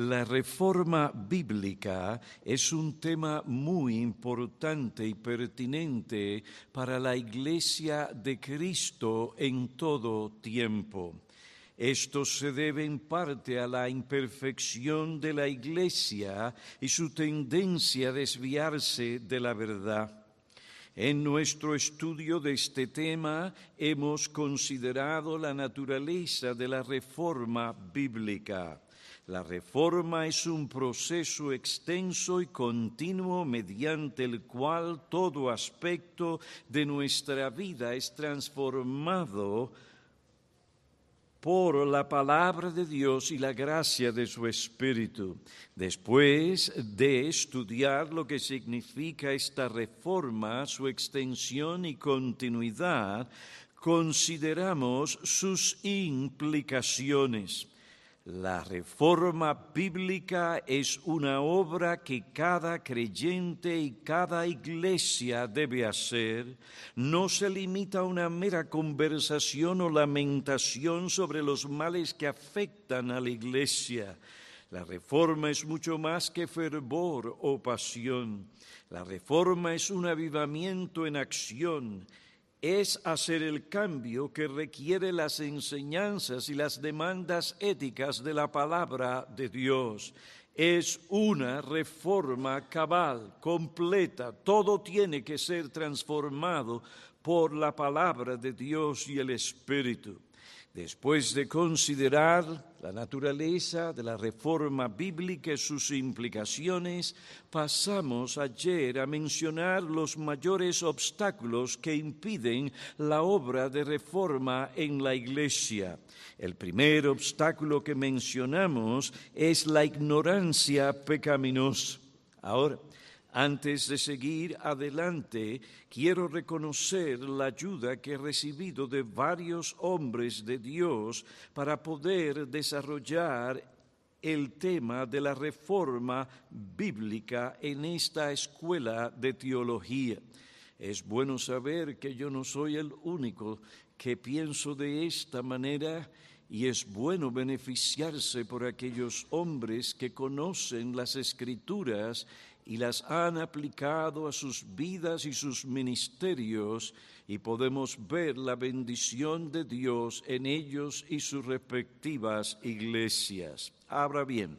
La reforma bíblica es un tema muy importante y pertinente para la Iglesia de Cristo en todo tiempo. Esto se debe en parte a la imperfección de la Iglesia y su tendencia a desviarse de la verdad. En nuestro estudio de este tema hemos considerado la naturaleza de la reforma bíblica. La reforma es un proceso extenso y continuo mediante el cual todo aspecto de nuestra vida es transformado por la palabra de Dios y la gracia de su Espíritu. Después de estudiar lo que significa esta reforma, su extensión y continuidad, consideramos sus implicaciones. La reforma bíblica es una obra que cada creyente y cada iglesia debe hacer. No se limita a una mera conversación o lamentación sobre los males que afectan a la iglesia. La reforma es mucho más que fervor o pasión. La reforma es un avivamiento en acción es hacer el cambio que requiere las enseñanzas y las demandas éticas de la palabra de Dios. Es una reforma cabal, completa. Todo tiene que ser transformado por la palabra de Dios y el Espíritu. Después de considerar la naturaleza de la reforma bíblica y sus implicaciones, pasamos ayer a mencionar los mayores obstáculos que impiden la obra de reforma en la Iglesia. El primer obstáculo que mencionamos es la ignorancia pecaminosa. Ahora, antes de seguir adelante, quiero reconocer la ayuda que he recibido de varios hombres de Dios para poder desarrollar el tema de la reforma bíblica en esta escuela de teología. Es bueno saber que yo no soy el único que pienso de esta manera y es bueno beneficiarse por aquellos hombres que conocen las escrituras y las han aplicado a sus vidas y sus ministerios y podemos ver la bendición de Dios en ellos y sus respectivas iglesias. Ahora bien,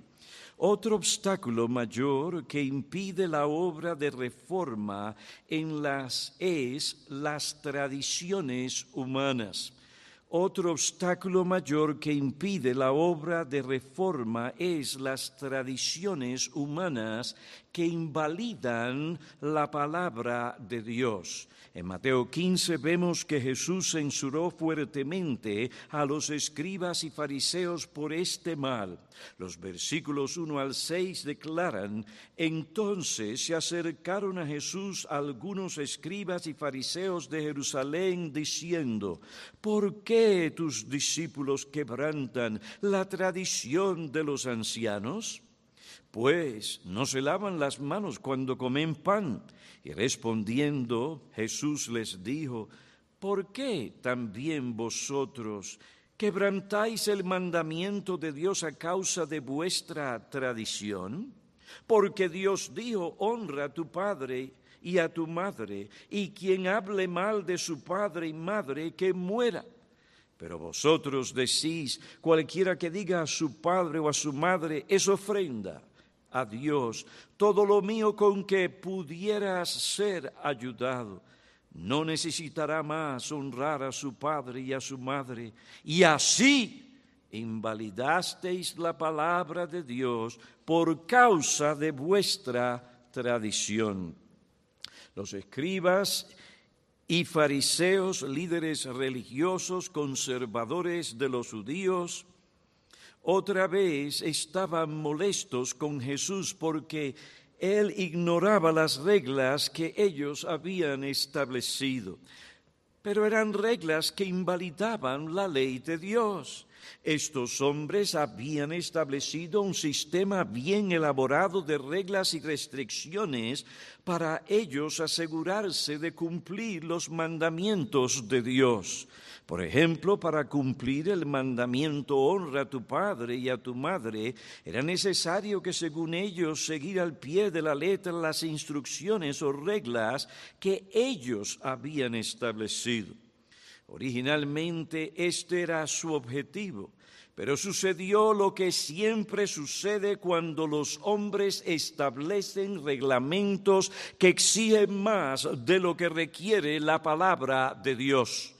otro obstáculo mayor que impide la obra de reforma en las es las tradiciones humanas. Otro obstáculo mayor que impide la obra de reforma es las tradiciones humanas que invalidan la palabra de Dios. En Mateo 15 vemos que Jesús censuró fuertemente a los escribas y fariseos por este mal. Los versículos 1 al 6 declaran, entonces se acercaron a Jesús algunos escribas y fariseos de Jerusalén diciendo, ¿por qué tus discípulos quebrantan la tradición de los ancianos? Pues no se lavan las manos cuando comen pan. Y respondiendo Jesús les dijo, ¿por qué también vosotros quebrantáis el mandamiento de Dios a causa de vuestra tradición? Porque Dios dijo, honra a tu padre y a tu madre, y quien hable mal de su padre y madre, que muera. Pero vosotros decís, cualquiera que diga a su padre o a su madre es ofrenda a Dios todo lo mío con que pudieras ser ayudado. No necesitará más honrar a su padre y a su madre. Y así invalidasteis la palabra de Dios por causa de vuestra tradición. Los escribas y fariseos, líderes religiosos, conservadores de los judíos, otra vez estaban molestos con Jesús porque él ignoraba las reglas que ellos habían establecido. Pero eran reglas que invalidaban la ley de Dios. Estos hombres habían establecido un sistema bien elaborado de reglas y restricciones para ellos asegurarse de cumplir los mandamientos de Dios. Por ejemplo, para cumplir el mandamiento honra a tu padre y a tu madre, era necesario que según ellos seguir al pie de la letra las instrucciones o reglas que ellos habían establecido. Originalmente este era su objetivo, pero sucedió lo que siempre sucede cuando los hombres establecen reglamentos que exigen más de lo que requiere la palabra de Dios.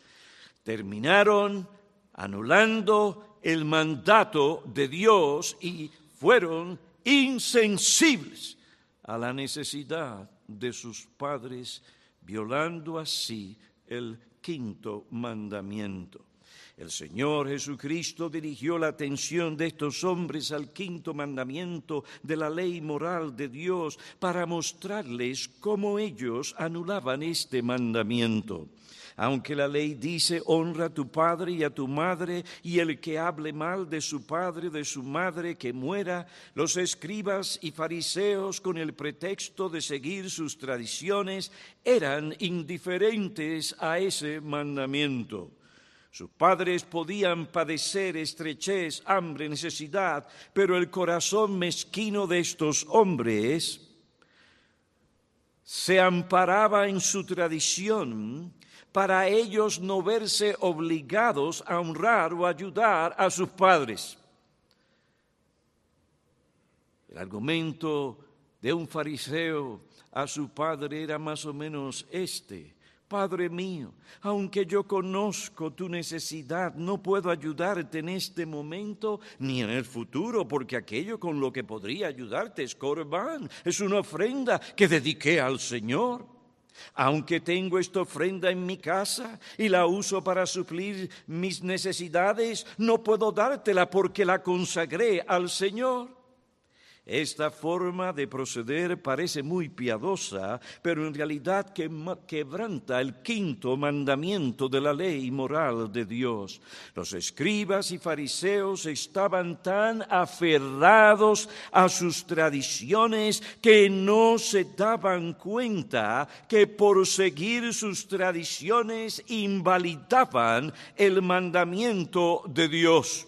Terminaron anulando el mandato de Dios y fueron insensibles a la necesidad de sus padres, violando así el quinto mandamiento. El Señor Jesucristo dirigió la atención de estos hombres al quinto mandamiento de la ley moral de Dios para mostrarles cómo ellos anulaban este mandamiento. Aunque la ley dice honra a tu padre y a tu madre, y el que hable mal de su padre de su madre que muera, los escribas y fariseos con el pretexto de seguir sus tradiciones eran indiferentes a ese mandamiento. Sus padres podían padecer estrechez, hambre, necesidad, pero el corazón mezquino de estos hombres se amparaba en su tradición para ellos no verse obligados a honrar o ayudar a sus padres. El argumento de un fariseo a su padre era más o menos este. Padre mío, aunque yo conozco tu necesidad, no puedo ayudarte en este momento ni en el futuro, porque aquello con lo que podría ayudarte es corbán, es una ofrenda que dediqué al Señor. Aunque tengo esta ofrenda en mi casa y la uso para suplir mis necesidades, no puedo dártela porque la consagré al Señor. Esta forma de proceder parece muy piadosa, pero en realidad quebranta el quinto mandamiento de la ley moral de Dios. Los escribas y fariseos estaban tan aferrados a sus tradiciones que no se daban cuenta que por seguir sus tradiciones invalidaban el mandamiento de Dios.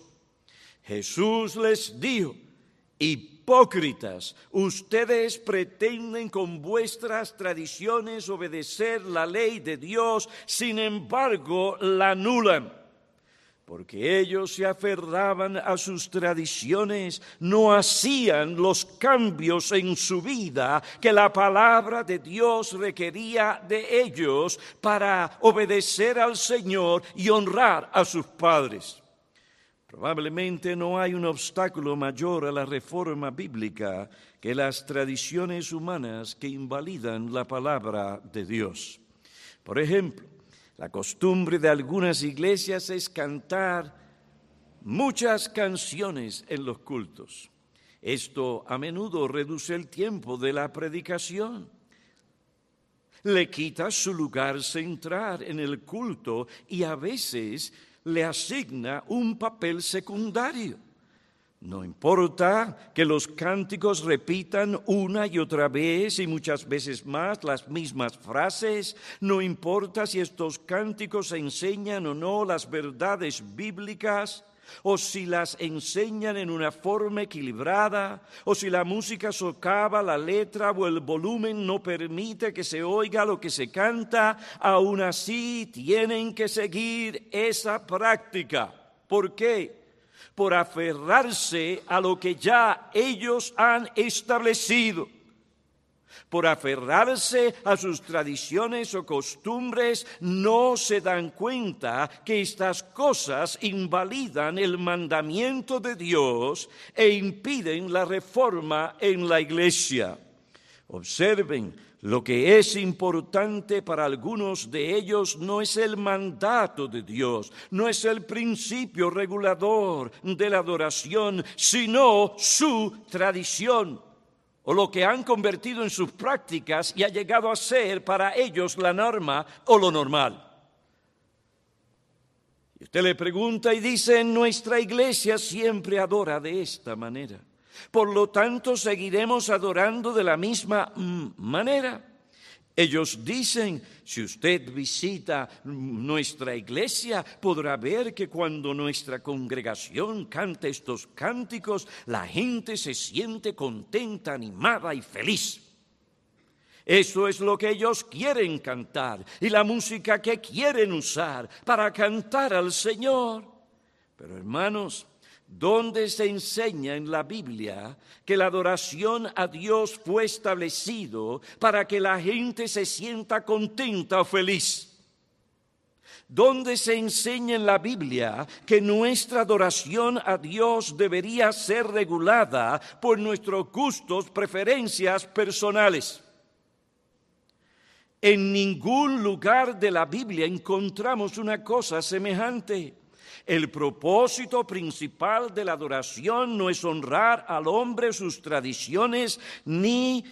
Jesús les dijo, hipócritas, ustedes pretenden con vuestras tradiciones obedecer la ley de Dios, sin embargo la anulan. Porque ellos se aferraban a sus tradiciones, no hacían los cambios en su vida que la palabra de Dios requería de ellos para obedecer al Señor y honrar a sus padres. Probablemente no hay un obstáculo mayor a la reforma bíblica que las tradiciones humanas que invalidan la palabra de Dios. Por ejemplo, la costumbre de algunas iglesias es cantar muchas canciones en los cultos. Esto a menudo reduce el tiempo de la predicación. Le quita su lugar central en el culto y a veces le asigna un papel secundario. No importa que los cánticos repitan una y otra vez y muchas veces más las mismas frases, no importa si estos cánticos enseñan o no las verdades bíblicas, o si las enseñan en una forma equilibrada, o si la música socava la letra o el volumen no permite que se oiga lo que se canta, aún así tienen que seguir esa práctica. ¿Por qué? Por aferrarse a lo que ya ellos han establecido por aferrarse a sus tradiciones o costumbres, no se dan cuenta que estas cosas invalidan el mandamiento de Dios e impiden la reforma en la iglesia. Observen, lo que es importante para algunos de ellos no es el mandato de Dios, no es el principio regulador de la adoración, sino su tradición o lo que han convertido en sus prácticas y ha llegado a ser para ellos la norma o lo normal. Y usted le pregunta y dice, nuestra iglesia siempre adora de esta manera. Por lo tanto, seguiremos adorando de la misma manera. Ellos dicen, si usted visita nuestra iglesia, podrá ver que cuando nuestra congregación canta estos cánticos, la gente se siente contenta, animada y feliz. Eso es lo que ellos quieren cantar y la música que quieren usar para cantar al Señor. Pero hermanos, ¿Dónde se enseña en la Biblia que la adoración a Dios fue establecido para que la gente se sienta contenta o feliz? ¿Dónde se enseña en la Biblia que nuestra adoración a Dios debería ser regulada por nuestros gustos, preferencias personales? En ningún lugar de la Biblia encontramos una cosa semejante. El propósito principal de la adoración no es honrar al hombre sus tradiciones ni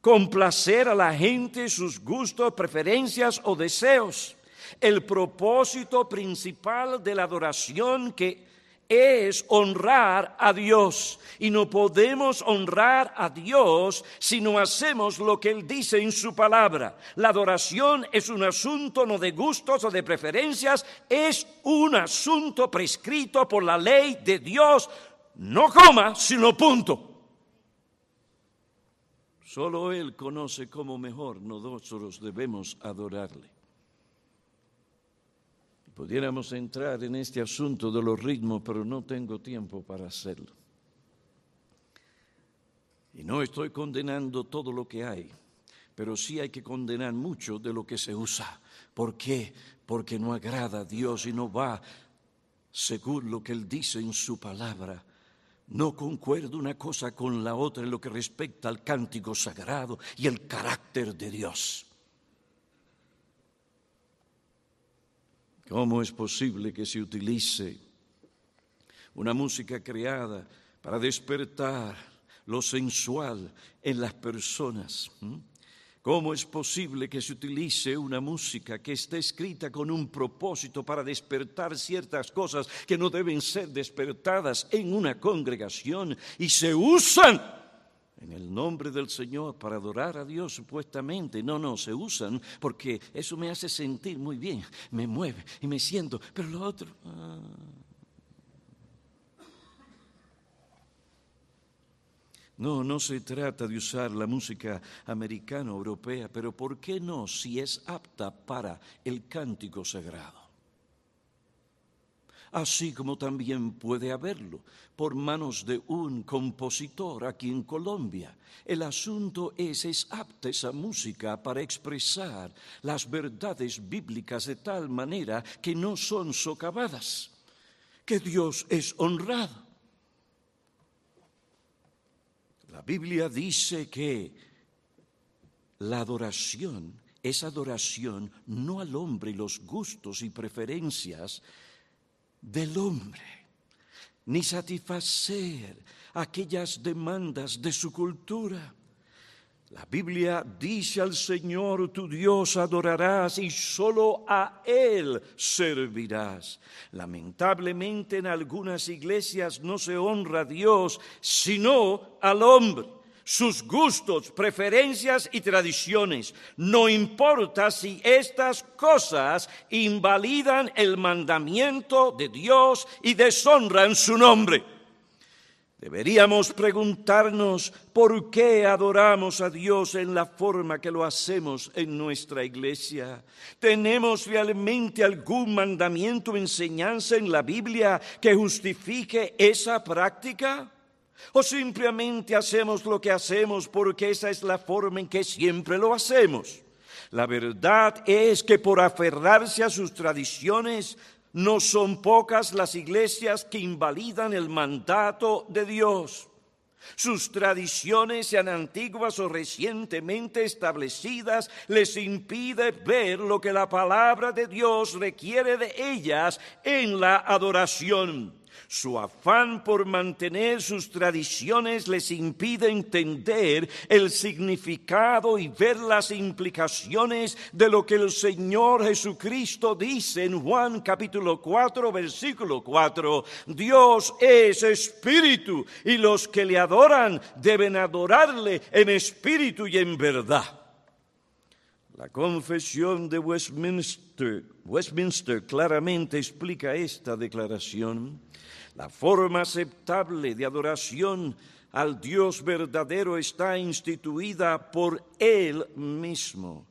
complacer a la gente sus gustos, preferencias o deseos. El propósito principal de la adoración que es honrar a Dios. Y no podemos honrar a Dios si no hacemos lo que Él dice en su palabra. La adoración es un asunto no de gustos o de preferencias, es un asunto prescrito por la ley de Dios. No coma, sino punto. Solo Él conoce cómo mejor nosotros debemos adorarle pudiéramos entrar en este asunto de los ritmos, pero no tengo tiempo para hacerlo. Y no estoy condenando todo lo que hay, pero sí hay que condenar mucho de lo que se usa. ¿Por qué? Porque no agrada a Dios y no va según lo que Él dice en su palabra. No concuerda una cosa con la otra en lo que respecta al cántico sagrado y el carácter de Dios. ¿Cómo es posible que se utilice una música creada para despertar lo sensual en las personas? ¿Mm? ¿Cómo es posible que se utilice una música que está escrita con un propósito para despertar ciertas cosas que no deben ser despertadas en una congregación y se usan en el nombre del Señor para adorar a Dios supuestamente. No, no, se usan porque eso me hace sentir muy bien, me mueve y me siento, pero lo otro... Ah. No, no se trata de usar la música americana o europea, pero ¿por qué no si es apta para el cántico sagrado? Así como también puede haberlo por manos de un compositor aquí en Colombia. El asunto es, es apta esa música para expresar las verdades bíblicas de tal manera que no son socavadas, que Dios es honrado. La Biblia dice que la adoración es adoración no al hombre y los gustos y preferencias, del hombre, ni satisfacer aquellas demandas de su cultura. La Biblia dice al Señor tu Dios adorarás y solo a Él servirás. Lamentablemente en algunas iglesias no se honra a Dios, sino al hombre sus gustos, preferencias y tradiciones. No importa si estas cosas invalidan el mandamiento de Dios y deshonran su nombre. Deberíamos preguntarnos por qué adoramos a Dios en la forma que lo hacemos en nuestra iglesia. ¿Tenemos realmente algún mandamiento o enseñanza en la Biblia que justifique esa práctica? O simplemente hacemos lo que hacemos porque esa es la forma en que siempre lo hacemos. La verdad es que por aferrarse a sus tradiciones, no son pocas las iglesias que invalidan el mandato de Dios. Sus tradiciones, sean antiguas o recientemente establecidas, les impide ver lo que la palabra de Dios requiere de ellas en la adoración. Su afán por mantener sus tradiciones les impide entender el significado y ver las implicaciones de lo que el Señor Jesucristo dice en Juan capítulo 4, versículo 4. Dios es espíritu y los que le adoran deben adorarle en espíritu y en verdad. La confesión de Westminster, Westminster claramente explica esta declaración. La forma aceptable de adoración al Dios verdadero está instituida por Él mismo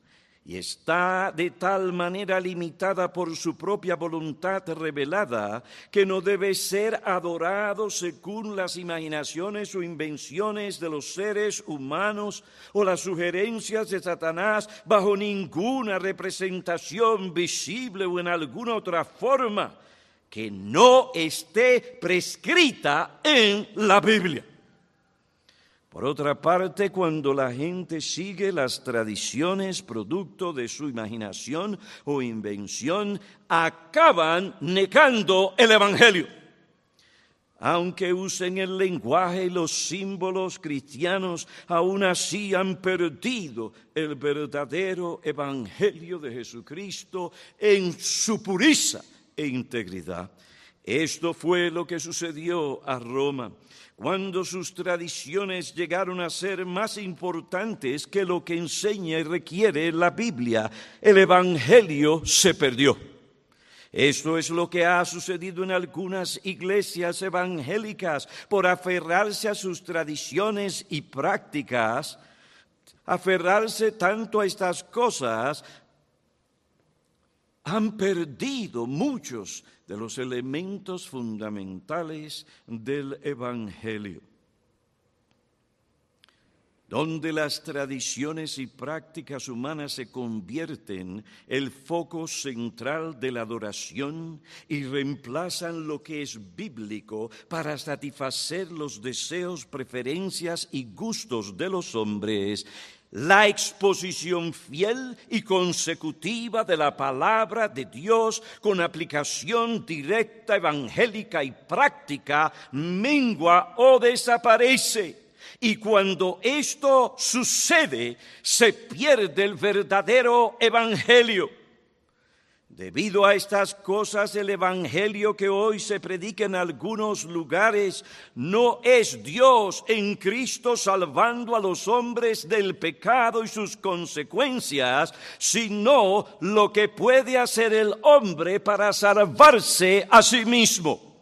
y está de tal manera limitada por su propia voluntad revelada que no debe ser adorado según las imaginaciones o invenciones de los seres humanos o las sugerencias de Satanás bajo ninguna representación visible o en alguna otra forma que no esté prescrita en la Biblia. Por otra parte, cuando la gente sigue las tradiciones producto de su imaginación o invención, acaban negando el Evangelio. Aunque usen el lenguaje y los símbolos cristianos, aún así han perdido el verdadero Evangelio de Jesucristo en su pureza e integridad. Esto fue lo que sucedió a Roma cuando sus tradiciones llegaron a ser más importantes que lo que enseña y requiere la Biblia. El Evangelio se perdió. Esto es lo que ha sucedido en algunas iglesias evangélicas por aferrarse a sus tradiciones y prácticas, aferrarse tanto a estas cosas, han perdido muchos de los elementos fundamentales del Evangelio, donde las tradiciones y prácticas humanas se convierten el foco central de la adoración y reemplazan lo que es bíblico para satisfacer los deseos, preferencias y gustos de los hombres la exposición fiel y consecutiva de la palabra de Dios con aplicación directa, evangélica y práctica mengua o desaparece. Y cuando esto sucede, se pierde el verdadero evangelio. Debido a estas cosas, el Evangelio que hoy se predica en algunos lugares no es Dios en Cristo salvando a los hombres del pecado y sus consecuencias, sino lo que puede hacer el hombre para salvarse a sí mismo.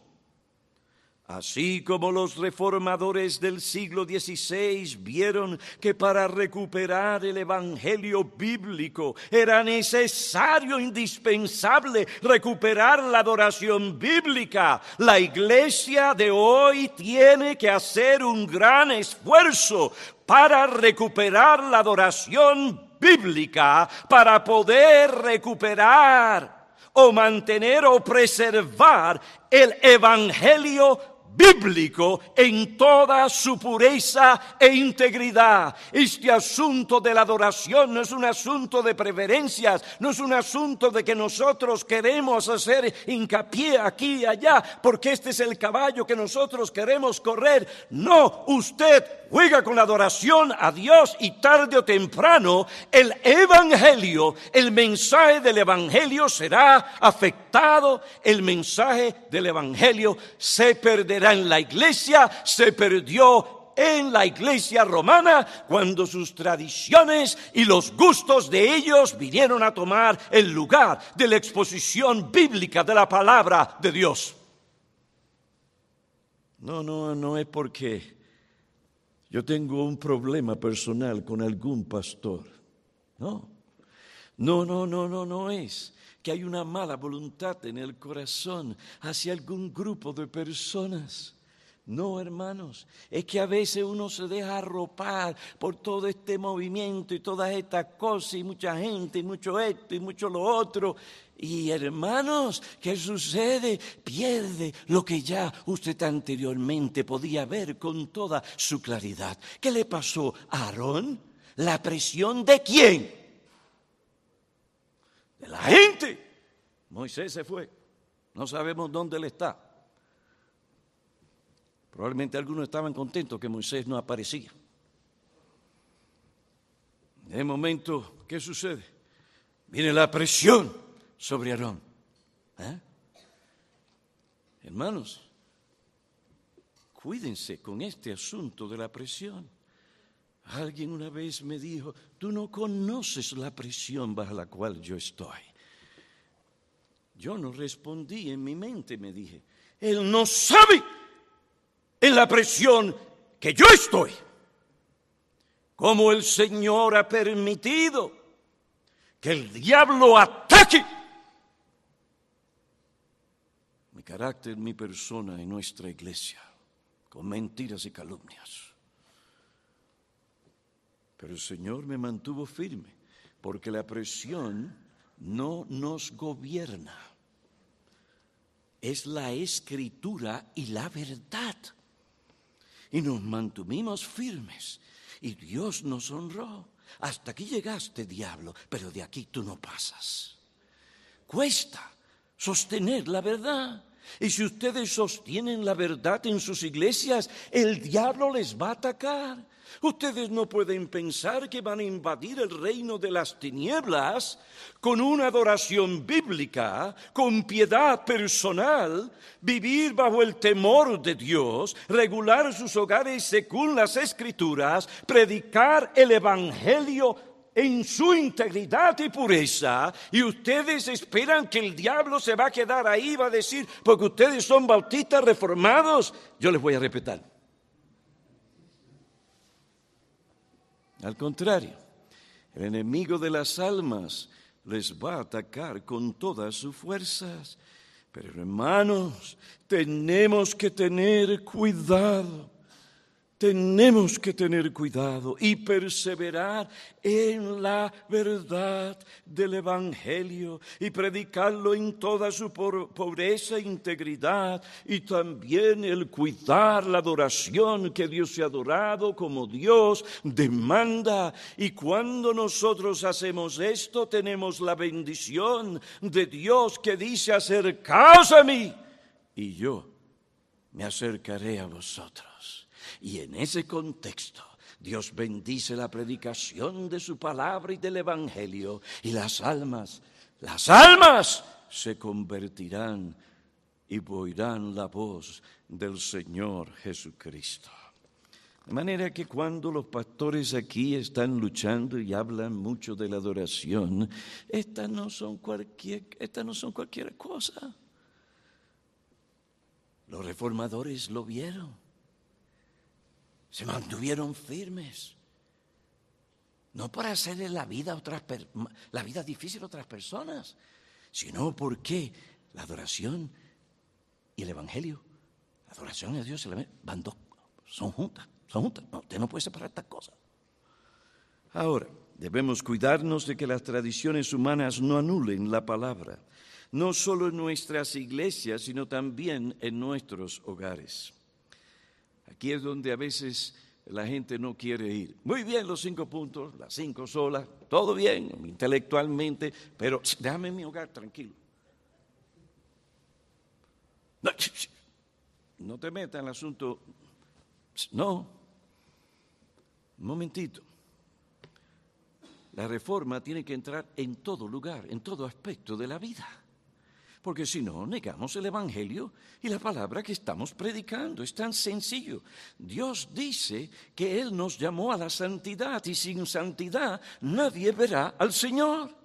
Así como los reformadores del siglo XVI vieron que para recuperar el Evangelio bíblico era necesario, indispensable, recuperar la adoración bíblica, la iglesia de hoy tiene que hacer un gran esfuerzo para recuperar la adoración bíblica, para poder recuperar o mantener o preservar el Evangelio bíblico en toda su pureza e integridad. Este asunto de la adoración no es un asunto de preferencias, no es un asunto de que nosotros queremos hacer hincapié aquí y allá, porque este es el caballo que nosotros queremos correr. No, usted juega con la adoración a Dios y tarde o temprano el Evangelio, el mensaje del Evangelio será afectado, el mensaje del Evangelio se perderá en la iglesia, se perdió en la iglesia romana cuando sus tradiciones y los gustos de ellos vinieron a tomar el lugar de la exposición bíblica de la palabra de Dios. No, no, no es porque yo tengo un problema personal con algún pastor. No, no, no, no, no, no es que hay una mala voluntad en el corazón hacia algún grupo de personas. No, hermanos, es que a veces uno se deja arropar por todo este movimiento y todas estas cosas y mucha gente y mucho esto y mucho lo otro. Y hermanos, ¿qué sucede? Pierde lo que ya usted anteriormente podía ver con toda su claridad. ¿Qué le pasó a Aarón? ¿La presión de quién? De la gente. Moisés se fue. No sabemos dónde él está. Probablemente algunos estaban contentos que Moisés no aparecía. El momento, ¿qué sucede? Viene la presión sobre Aarón. ¿Eh? Hermanos, cuídense con este asunto de la presión. Alguien una vez me dijo, tú no conoces la presión bajo la cual yo estoy. Yo no respondí en mi mente, me dije, él no sabe en la presión que yo estoy. Como el Señor ha permitido que el diablo ataque mi carácter, mi persona y nuestra iglesia con mentiras y calumnias. Pero el Señor me mantuvo firme, porque la presión no nos gobierna. Es la escritura y la verdad. Y nos mantuvimos firmes. Y Dios nos honró. Hasta aquí llegaste, diablo, pero de aquí tú no pasas. Cuesta sostener la verdad. Y si ustedes sostienen la verdad en sus iglesias, el diablo les va a atacar. Ustedes no pueden pensar que van a invadir el reino de las tinieblas con una adoración bíblica, con piedad personal, vivir bajo el temor de Dios, regular sus hogares según las escrituras, predicar el Evangelio en su integridad y pureza, y ustedes esperan que el diablo se va a quedar ahí, va a decir, porque ustedes son bautistas reformados, yo les voy a repetir. Al contrario, el enemigo de las almas les va a atacar con todas sus fuerzas. Pero hermanos, tenemos que tener cuidado tenemos que tener cuidado y perseverar en la verdad del Evangelio y predicarlo en toda su pobreza e integridad y también el cuidar la adoración que Dios se ha adorado como Dios demanda. Y cuando nosotros hacemos esto tenemos la bendición de Dios que dice acercaos a mí y yo me acercaré a vosotros. Y en ese contexto, Dios bendice la predicación de su palabra y del Evangelio, y las almas, las almas se convertirán y oirán la voz del Señor Jesucristo. De manera que cuando los pastores aquí están luchando y hablan mucho de la adoración, estas no son cualquier, estas no son cualquier cosa. Los reformadores lo vieron se mantuvieron firmes. No para hacerle la vida, otras, la vida difícil a otras personas, sino porque la adoración y el Evangelio, la adoración a Dios van dos, son juntas, son juntas. Usted no puede separar estas cosas. Ahora, debemos cuidarnos de que las tradiciones humanas no anulen la palabra, no solo en nuestras iglesias, sino también en nuestros hogares. Aquí es donde a veces la gente no quiere ir. Muy bien los cinco puntos, las cinco solas, todo bien intelectualmente, pero déjame en mi hogar tranquilo. No, te metas en el asunto. No. Un momentito. La reforma tiene que entrar en todo lugar, en todo aspecto de la vida porque si no, negamos el Evangelio y la palabra que estamos predicando. Es tan sencillo. Dios dice que Él nos llamó a la santidad y sin santidad nadie verá al Señor.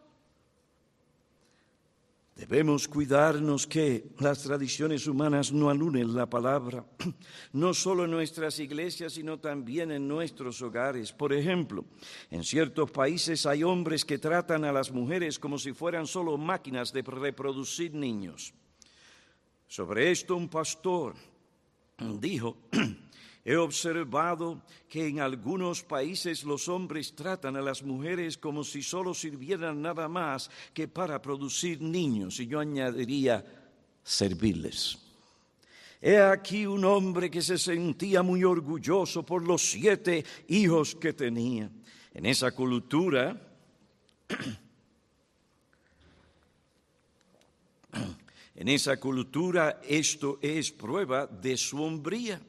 Debemos cuidarnos que las tradiciones humanas no anulen la palabra, no solo en nuestras iglesias, sino también en nuestros hogares. Por ejemplo, en ciertos países hay hombres que tratan a las mujeres como si fueran solo máquinas de reproducir niños. Sobre esto un pastor dijo, He observado que en algunos países los hombres tratan a las mujeres como si solo sirvieran nada más que para producir niños, y yo añadiría servirles. He aquí un hombre que se sentía muy orgulloso por los siete hijos que tenía. En esa cultura, en esa cultura esto es prueba de su hombría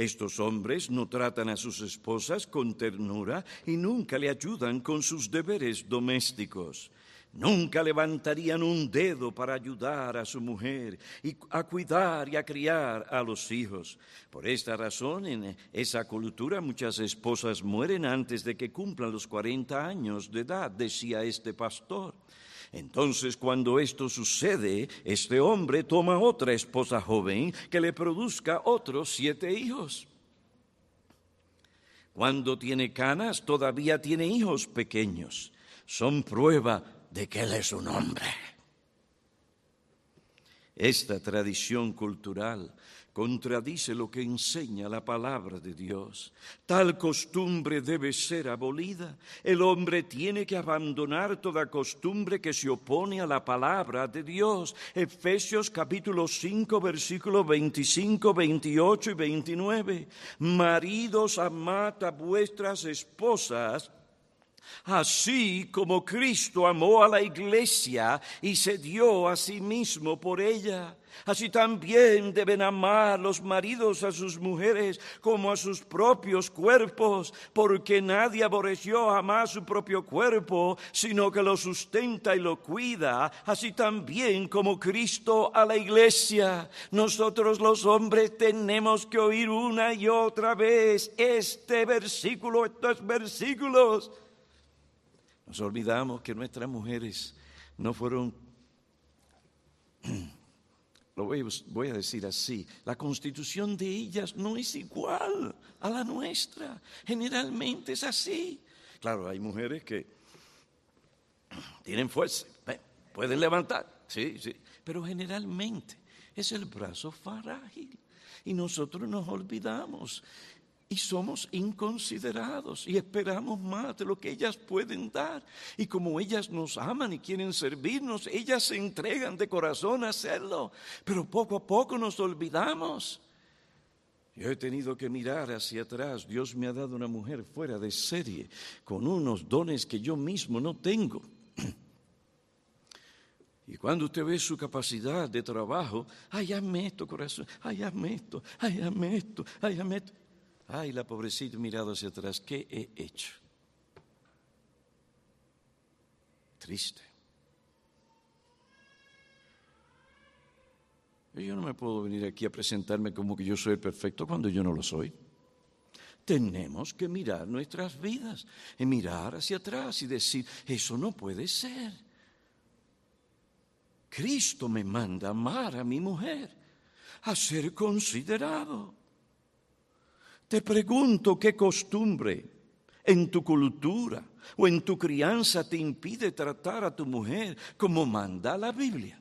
Estos hombres no tratan a sus esposas con ternura y nunca le ayudan con sus deberes domésticos. Nunca levantarían un dedo para ayudar a su mujer y a cuidar y a criar a los hijos. Por esta razón, en esa cultura muchas esposas mueren antes de que cumplan los 40 años de edad, decía este pastor. Entonces, cuando esto sucede, este hombre toma otra esposa joven que le produzca otros siete hijos. Cuando tiene canas, todavía tiene hijos pequeños. Son prueba de que Él es un hombre. Esta tradición cultural contradice lo que enseña la palabra de Dios. Tal costumbre debe ser abolida. El hombre tiene que abandonar toda costumbre que se opone a la palabra de Dios. Efesios capítulo 5, versículos 25, 28 y 29. Maridos, amad a vuestras esposas Así como Cristo amó a la iglesia y se dio a sí mismo por ella, así también deben amar los maridos a sus mujeres como a sus propios cuerpos, porque nadie aborreció jamás su propio cuerpo, sino que lo sustenta y lo cuida, así también como Cristo a la iglesia. Nosotros los hombres tenemos que oír una y otra vez este versículo, estos versículos nos olvidamos que nuestras mujeres no fueron, lo voy, a decir así, la constitución de ellas no es igual a la nuestra. Generalmente es así. Claro, hay mujeres que tienen fuerza, pueden levantar, sí, sí, pero generalmente es el brazo frágil. Y nosotros nos olvidamos y somos inconsiderados y esperamos más de lo que ellas pueden dar. Y como ellas nos aman y quieren servirnos, ellas se entregan de corazón a hacerlo. Pero poco a poco nos olvidamos. Yo he tenido que mirar hacia atrás. Dios me ha dado una mujer fuera de serie, con unos dones que yo mismo no tengo. Y cuando usted ve su capacidad de trabajo, ay, hazme esto, corazón, ay, hazme esto, ay, hazme esto, ay, hazme esto. Ay, la pobrecita mirado hacia atrás, ¿qué he hecho? Triste. Yo no me puedo venir aquí a presentarme como que yo soy perfecto cuando yo no lo soy. Tenemos que mirar nuestras vidas y mirar hacia atrás y decir, eso no puede ser. Cristo me manda amar a mi mujer, a ser considerado. Te pregunto qué costumbre en tu cultura o en tu crianza te impide tratar a tu mujer como manda la Biblia.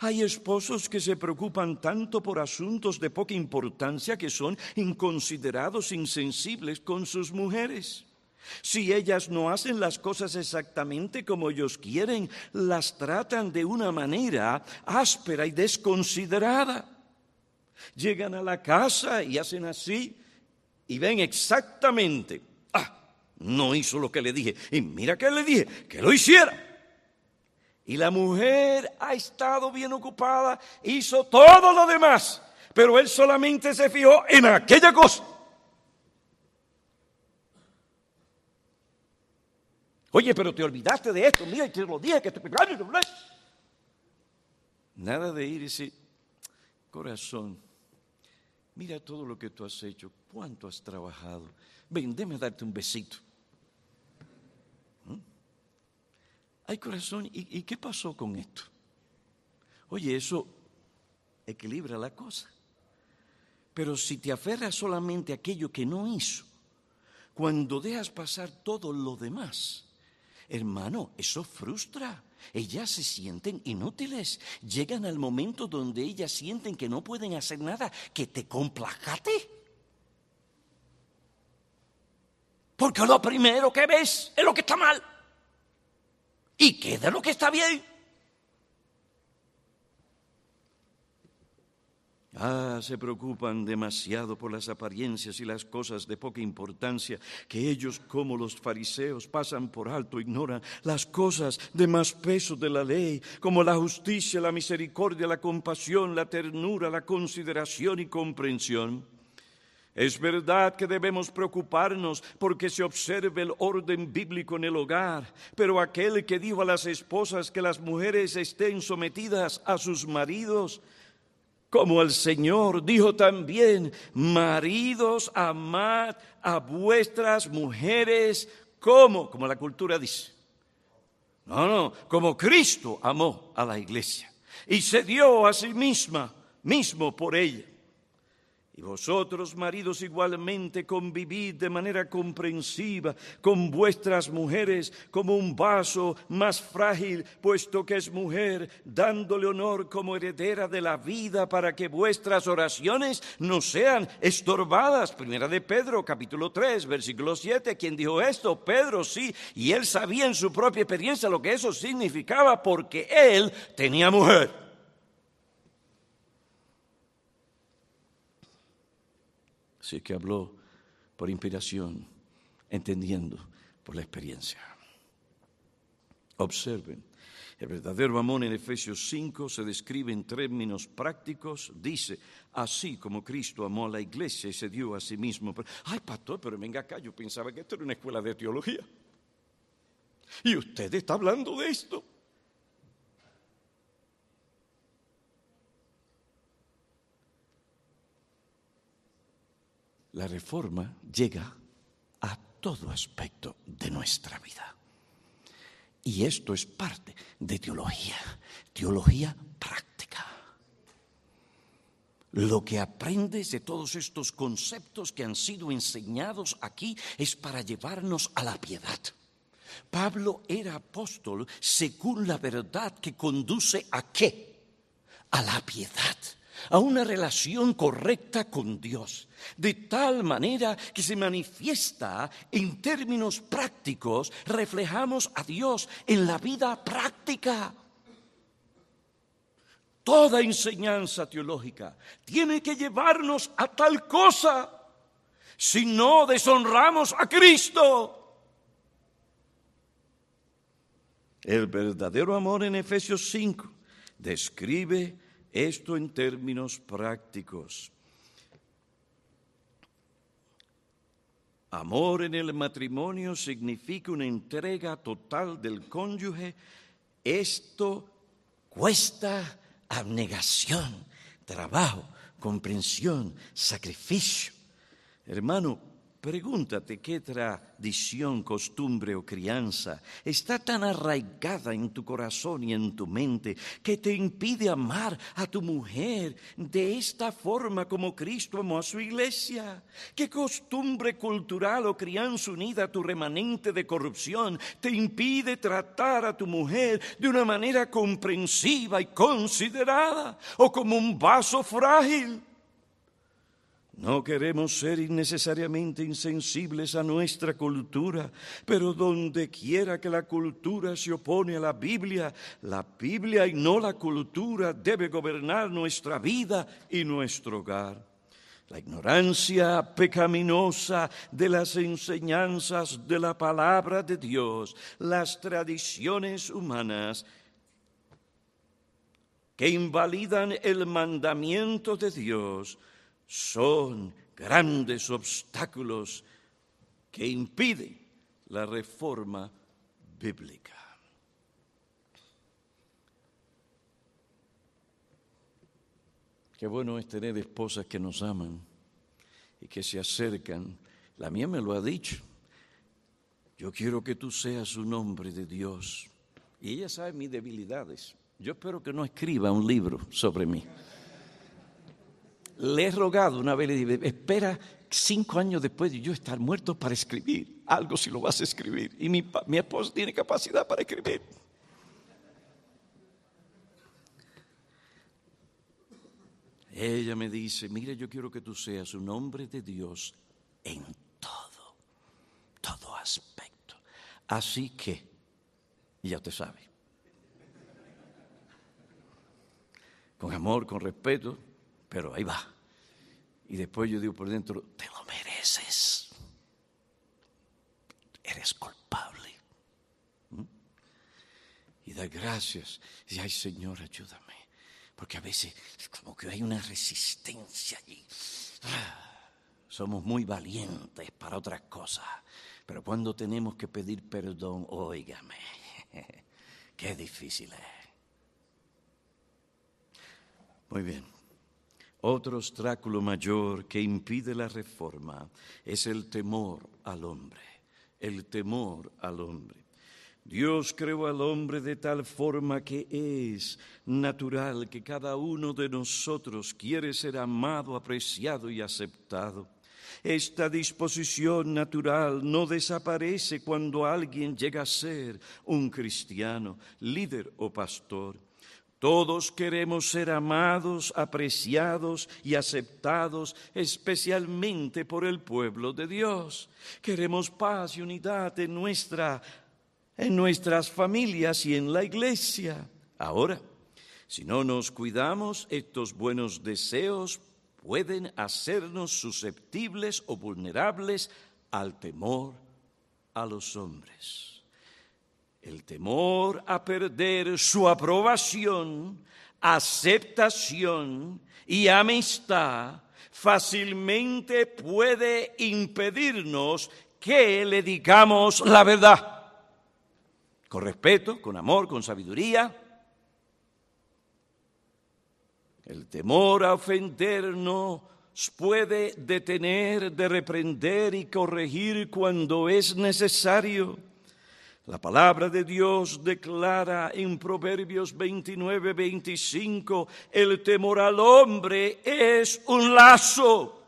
Hay esposos que se preocupan tanto por asuntos de poca importancia que son inconsiderados, insensibles con sus mujeres. Si ellas no hacen las cosas exactamente como ellos quieren, las tratan de una manera áspera y desconsiderada. Llegan a la casa y hacen así y ven exactamente, ah, no hizo lo que le dije. Y mira que le dije, que lo hiciera. Y la mujer ha estado bien ocupada, hizo todo lo demás, pero él solamente se fijó en aquella cosa. Oye, pero te olvidaste de esto, mira, te lo dije que te... Nada de ir y decir, corazón, mira todo lo que tú has hecho, cuánto has trabajado. Ven, déme darte un besito. ¿Mm? Hay corazón, ¿y, qué pasó con esto? Oye, eso equilibra la cosa. Pero si te aferras solamente a aquello que no hizo, cuando dejas pasar todo lo demás, hermano, eso frustra. Ellas se sienten inútiles. Llegan al momento donde ellas sienten que no pueden hacer nada, que te complacate. Porque lo primero que ves es lo que está mal. ¿Y qué de lo que está bien? Ah, se preocupan demasiado por las apariencias y las cosas de poca importancia, que ellos, como los fariseos, pasan por alto, ignoran las cosas de más peso de la ley, como la justicia, la misericordia, la compasión, la ternura, la consideración y comprensión. Es verdad que debemos preocuparnos porque se observe el orden bíblico en el hogar, pero aquel que dijo a las esposas que las mujeres estén sometidas a sus maridos, como el Señor dijo también, maridos, amad a vuestras mujeres, como, como la cultura dice. No, no, como Cristo amó a la iglesia y se dio a sí misma, mismo por ella. Y vosotros, maridos, igualmente convivid de manera comprensiva con vuestras mujeres como un vaso más frágil, puesto que es mujer, dándole honor como heredera de la vida para que vuestras oraciones no sean estorbadas. Primera de Pedro, capítulo 3, versículo 7. ¿Quién dijo esto? Pedro, sí. Y él sabía en su propia experiencia lo que eso significaba porque él tenía mujer. Así que habló por inspiración, entendiendo por la experiencia. Observen, el verdadero amor en Efesios 5 se describe en términos prácticos. Dice, así como Cristo amó a la iglesia y se dio a sí mismo. Ay, pastor, pero venga acá, yo pensaba que esto era una escuela de teología. Y usted está hablando de esto. La reforma llega a todo aspecto de nuestra vida. Y esto es parte de teología, teología práctica. Lo que aprendes de todos estos conceptos que han sido enseñados aquí es para llevarnos a la piedad. Pablo era apóstol según la verdad que conduce a qué? A la piedad a una relación correcta con Dios, de tal manera que se manifiesta en términos prácticos, reflejamos a Dios en la vida práctica. Toda enseñanza teológica tiene que llevarnos a tal cosa, si no deshonramos a Cristo. El verdadero amor en Efesios 5 describe esto en términos prácticos. Amor en el matrimonio significa una entrega total del cónyuge. Esto cuesta abnegación, trabajo, comprensión, sacrificio. Hermano, Pregúntate qué tradición, costumbre o crianza está tan arraigada en tu corazón y en tu mente que te impide amar a tu mujer de esta forma como Cristo amó a su iglesia. ¿Qué costumbre cultural o crianza unida a tu remanente de corrupción te impide tratar a tu mujer de una manera comprensiva y considerada o como un vaso frágil? No queremos ser innecesariamente insensibles a nuestra cultura, pero donde quiera que la cultura se opone a la Biblia, la Biblia y no la cultura debe gobernar nuestra vida y nuestro hogar. La ignorancia pecaminosa de las enseñanzas de la palabra de Dios, las tradiciones humanas que invalidan el mandamiento de Dios, son grandes obstáculos que impiden la reforma bíblica. Qué bueno es tener esposas que nos aman y que se acercan. La mía me lo ha dicho. Yo quiero que tú seas un hombre de Dios. Y ella sabe mis debilidades. Yo espero que no escriba un libro sobre mí le he rogado una vez, le dije, espera cinco años después de yo estar muerto para escribir algo si lo vas a escribir. Y mi, mi esposa tiene capacidad para escribir. Ella me dice, mira, yo quiero que tú seas un hombre de Dios en todo, todo aspecto. Así que, ya te sabe, con amor, con respeto, pero ahí va. Y después yo digo por dentro, te lo mereces. Eres culpable. ¿Mm? Y da gracias. Y ay Señor, ayúdame. Porque a veces como que hay una resistencia allí. Ah, somos muy valientes para otras cosas, pero cuando tenemos que pedir perdón, óigame, qué difícil es. Muy bien. Otro obstáculo mayor que impide la reforma es el temor al hombre, el temor al hombre. Dios creó al hombre de tal forma que es natural que cada uno de nosotros quiere ser amado, apreciado y aceptado. Esta disposición natural no desaparece cuando alguien llega a ser un cristiano, líder o pastor. Todos queremos ser amados, apreciados y aceptados, especialmente por el pueblo de Dios. Queremos paz y unidad en, nuestra, en nuestras familias y en la iglesia. Ahora, si no nos cuidamos, estos buenos deseos pueden hacernos susceptibles o vulnerables al temor a los hombres. El temor a perder su aprobación, aceptación y amistad fácilmente puede impedirnos que le digamos la verdad. Con respeto, con amor, con sabiduría. El temor a ofendernos puede detener de reprender y corregir cuando es necesario la palabra de Dios declara en Proverbios 29, 25, el temor al hombre es un lazo.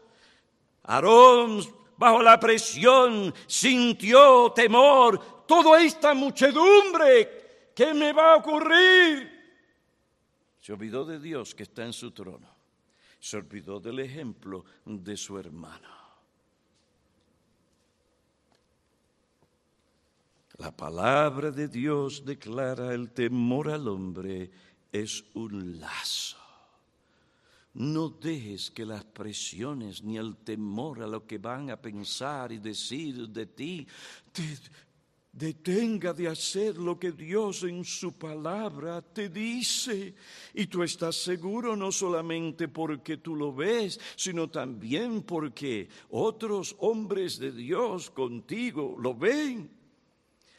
Aarón, bajo la presión, sintió temor. Toda esta muchedumbre, ¿qué me va a ocurrir? Se olvidó de Dios que está en su trono. Se olvidó del ejemplo de su hermano. La palabra de Dios declara el temor al hombre es un lazo. No dejes que las presiones ni el temor a lo que van a pensar y decir de ti te detenga de hacer lo que Dios en su palabra te dice. Y tú estás seguro no solamente porque tú lo ves, sino también porque otros hombres de Dios contigo lo ven.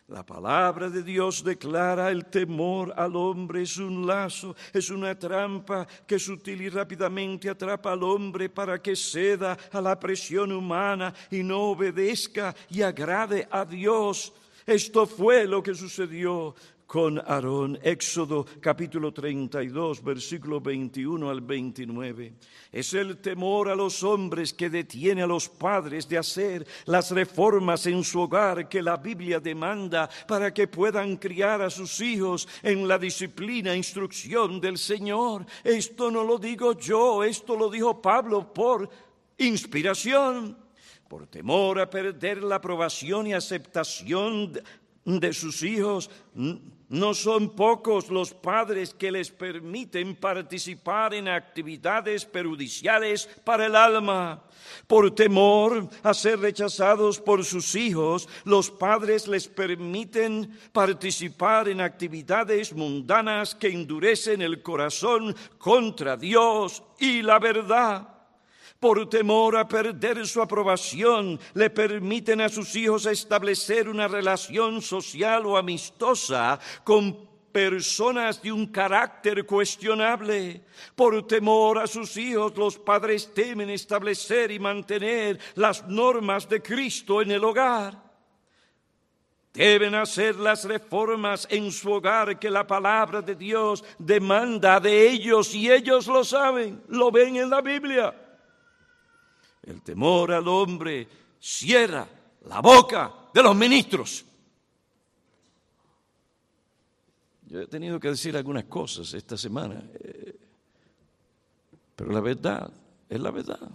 La palabra de Dios declara el temor al hombre es un lazo, es una trampa que sutil y rápidamente atrapa al hombre para que ceda a la presión humana y no obedezca y agrade a Dios. Esto fue lo que sucedió con Aarón. Éxodo capítulo 32, versículo 21 al 29. Es el temor a los hombres que detiene a los padres de hacer las reformas en su hogar que la Biblia demanda para que puedan criar a sus hijos en la disciplina e instrucción del Señor. Esto no lo digo yo, esto lo dijo Pablo por inspiración por temor a perder la aprobación y aceptación de sus hijos, no son pocos los padres que les permiten participar en actividades perjudiciales para el alma. Por temor a ser rechazados por sus hijos, los padres les permiten participar en actividades mundanas que endurecen el corazón contra Dios y la verdad por temor a perder su aprobación, le permiten a sus hijos establecer una relación social o amistosa con personas de un carácter cuestionable. Por temor a sus hijos, los padres temen establecer y mantener las normas de Cristo en el hogar. Deben hacer las reformas en su hogar que la palabra de Dios demanda de ellos y ellos lo saben, lo ven en la Biblia. El temor al hombre cierra la boca de los ministros. Yo he tenido que decir algunas cosas esta semana, eh, pero la verdad es la verdad.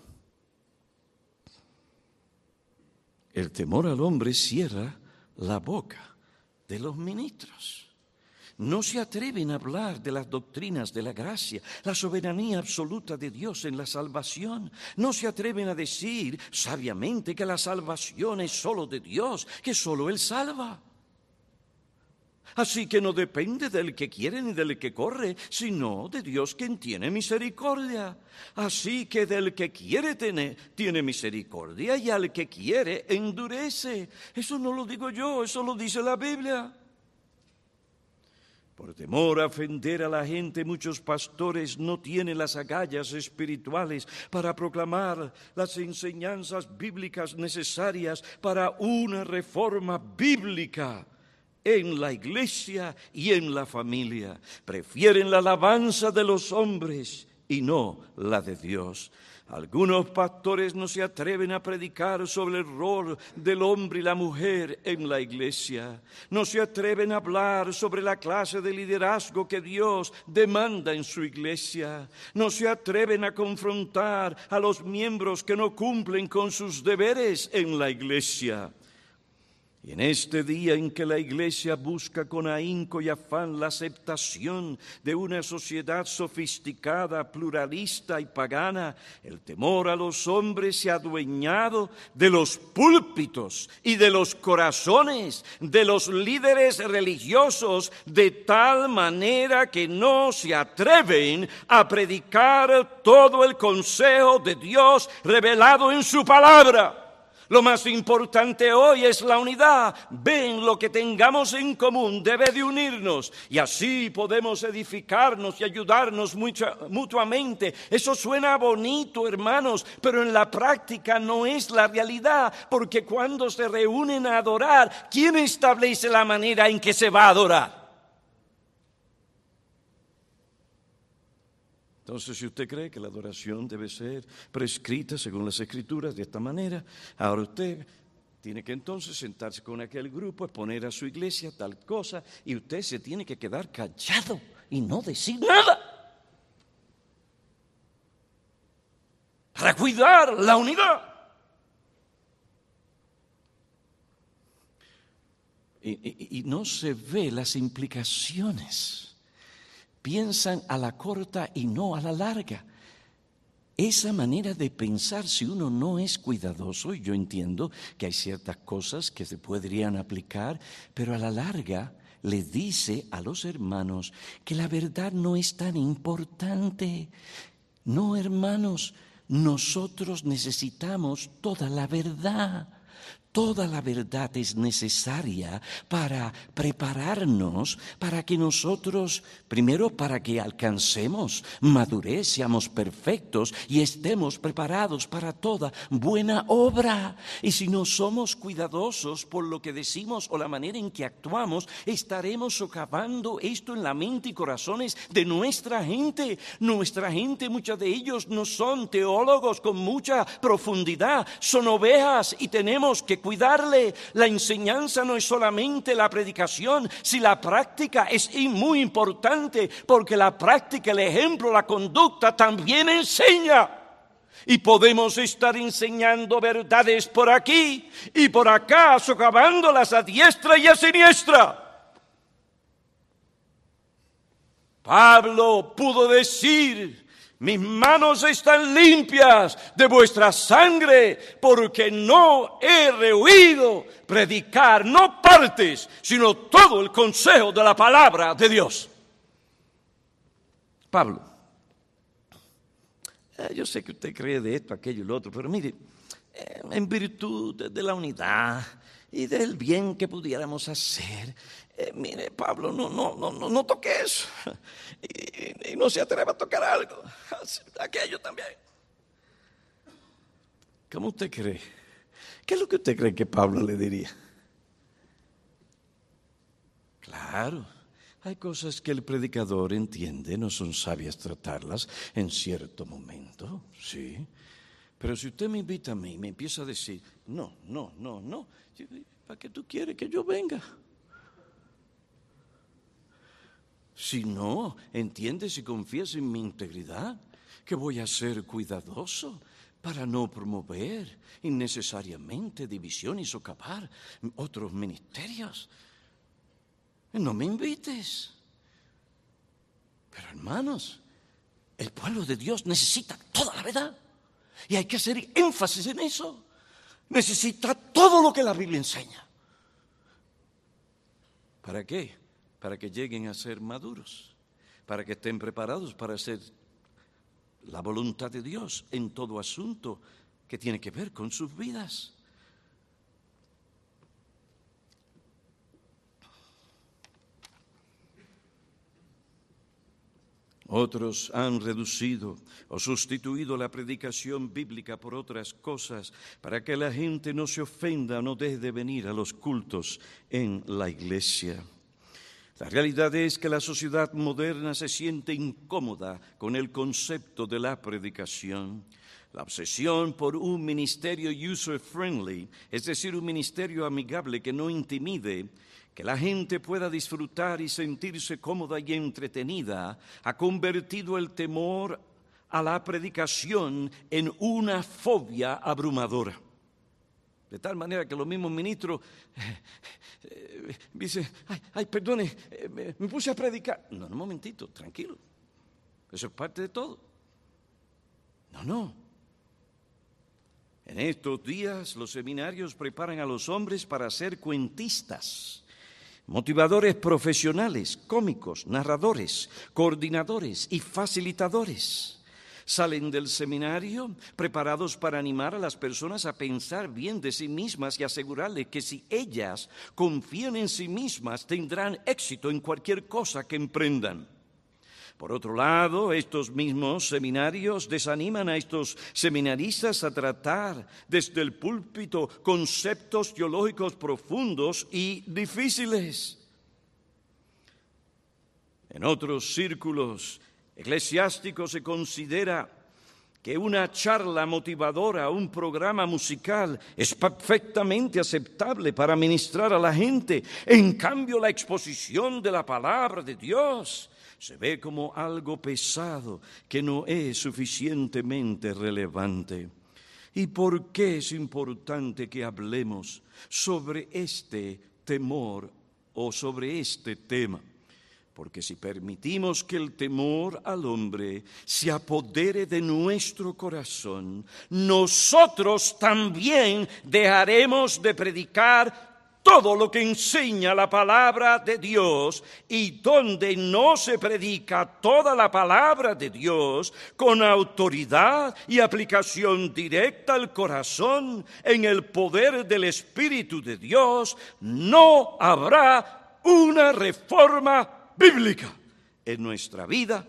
El temor al hombre cierra la boca de los ministros no se atreven a hablar de las doctrinas de la gracia, la soberanía absoluta de Dios en la salvación. No se atreven a decir sabiamente que la salvación es solo de Dios, que solo Él salva. Así que no depende del que quiere ni del que corre, sino de Dios quien tiene misericordia. Así que del que quiere tener, tiene misericordia y al que quiere endurece. Eso no lo digo yo, eso lo dice la Biblia. Por temor a ofender a la gente, muchos pastores no tienen las agallas espirituales para proclamar las enseñanzas bíblicas necesarias para una reforma bíblica en la iglesia y en la familia. Prefieren la alabanza de los hombres y no la de Dios. Algunos pastores no se atreven a predicar sobre el rol del hombre y la mujer en la iglesia. No se atreven a hablar sobre la clase de liderazgo que Dios demanda en su iglesia. No se atreven a confrontar a los miembros que no cumplen con sus deberes en la iglesia. En este día en que la Iglesia busca con ahínco y afán la aceptación de una sociedad sofisticada, pluralista y pagana, el temor a los hombres se ha adueñado de los púlpitos y de los corazones de los líderes religiosos de tal manera que no se atreven a predicar todo el consejo de Dios revelado en su palabra. Lo más importante hoy es la unidad. Ven, lo que tengamos en común debe de unirnos y así podemos edificarnos y ayudarnos mutuamente. Eso suena bonito, hermanos, pero en la práctica no es la realidad, porque cuando se reúnen a adorar, ¿quién establece la manera en que se va a adorar? Entonces, si usted cree que la adoración debe ser prescrita según las escrituras de esta manera, ahora usted tiene que entonces sentarse con aquel grupo, exponer a su iglesia tal cosa, y usted se tiene que quedar callado y no decir nada. Para cuidar la unidad. Y, y no se ve las implicaciones piensan a la corta y no a la larga. Esa manera de pensar, si uno no es cuidadoso, y yo entiendo que hay ciertas cosas que se podrían aplicar, pero a la larga le dice a los hermanos que la verdad no es tan importante. No, hermanos, nosotros necesitamos toda la verdad. Toda la verdad es necesaria para prepararnos, para que nosotros, primero para que alcancemos madurez, seamos perfectos y estemos preparados para toda buena obra. Y si no somos cuidadosos por lo que decimos o la manera en que actuamos, estaremos socavando esto en la mente y corazones de nuestra gente. Nuestra gente, muchos de ellos no son teólogos con mucha profundidad, son ovejas y tenemos que cuidarle. La enseñanza no es solamente la predicación, si la práctica es muy importante, porque la práctica, el ejemplo, la conducta también enseña. Y podemos estar enseñando verdades por aquí y por acá, socavándolas a diestra y a siniestra. Pablo pudo decir, mis manos están limpias de vuestra sangre, porque no he rehuido predicar, no partes, sino todo el consejo de la palabra de Dios. Pablo, eh, yo sé que usted cree de esto, aquello y lo otro, pero mire, eh, en virtud de la unidad y del bien que pudiéramos hacer, eh, mire, Pablo, no, no, no, no, toque eso. Y, no se atreva a tocar algo. Aquello también. ¿Cómo usted cree? ¿Qué es lo que usted cree que Pablo le diría? Claro, hay cosas que el predicador entiende, no son sabias tratarlas en cierto momento, sí. Pero si usted me invita a mí y me empieza a decir, no, no, no, no, ¿para qué tú quieres que yo venga? Si no entiendes y confías en mi integridad, que voy a ser cuidadoso para no promover innecesariamente división y socavar otros ministerios. No me invites. Pero hermanos, el pueblo de Dios necesita toda la verdad. Y hay que hacer énfasis en eso. Necesita todo lo que la Biblia enseña. ¿Para qué? para que lleguen a ser maduros, para que estén preparados para hacer la voluntad de Dios en todo asunto que tiene que ver con sus vidas. Otros han reducido o sustituido la predicación bíblica por otras cosas para que la gente no se ofenda o no deje de venir a los cultos en la iglesia. La realidad es que la sociedad moderna se siente incómoda con el concepto de la predicación. La obsesión por un ministerio user-friendly, es decir, un ministerio amigable que no intimide, que la gente pueda disfrutar y sentirse cómoda y entretenida, ha convertido el temor a la predicación en una fobia abrumadora. De tal manera que los mismos ministros eh, dicen, ay, ay, perdone, eh, me puse a predicar. No, un momentito, tranquilo. Eso es parte de todo. No, no. En estos días los seminarios preparan a los hombres para ser cuentistas motivadores profesionales, cómicos, narradores, coordinadores y facilitadores. Salen del seminario preparados para animar a las personas a pensar bien de sí mismas y asegurarles que si ellas confían en sí mismas tendrán éxito en cualquier cosa que emprendan. Por otro lado, estos mismos seminarios desaniman a estos seminaristas a tratar desde el púlpito conceptos teológicos profundos y difíciles. En otros círculos eclesiásticos se considera que una charla motivadora, un programa musical es perfectamente aceptable para ministrar a la gente. En cambio, la exposición de la palabra de Dios se ve como algo pesado que no es suficientemente relevante. ¿Y por qué es importante que hablemos sobre este temor o sobre este tema? Porque si permitimos que el temor al hombre se apodere de nuestro corazón, nosotros también dejaremos de predicar todo lo que enseña la palabra de Dios y donde no se predica toda la palabra de Dios con autoridad y aplicación directa al corazón en el poder del Espíritu de Dios, no habrá una reforma bíblica en nuestra vida,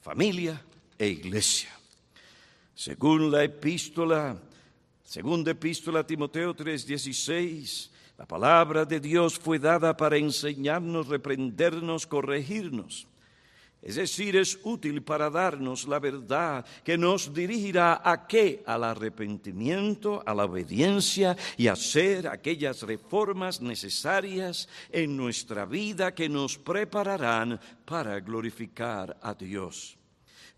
familia e iglesia. Según la epístola, segunda epístola a Timoteo 3:16, la palabra de Dios fue dada para enseñarnos, reprendernos, corregirnos. Es decir, es útil para darnos la verdad que nos dirigirá a qué? Al arrepentimiento, a la obediencia y a hacer aquellas reformas necesarias en nuestra vida que nos prepararán para glorificar a Dios.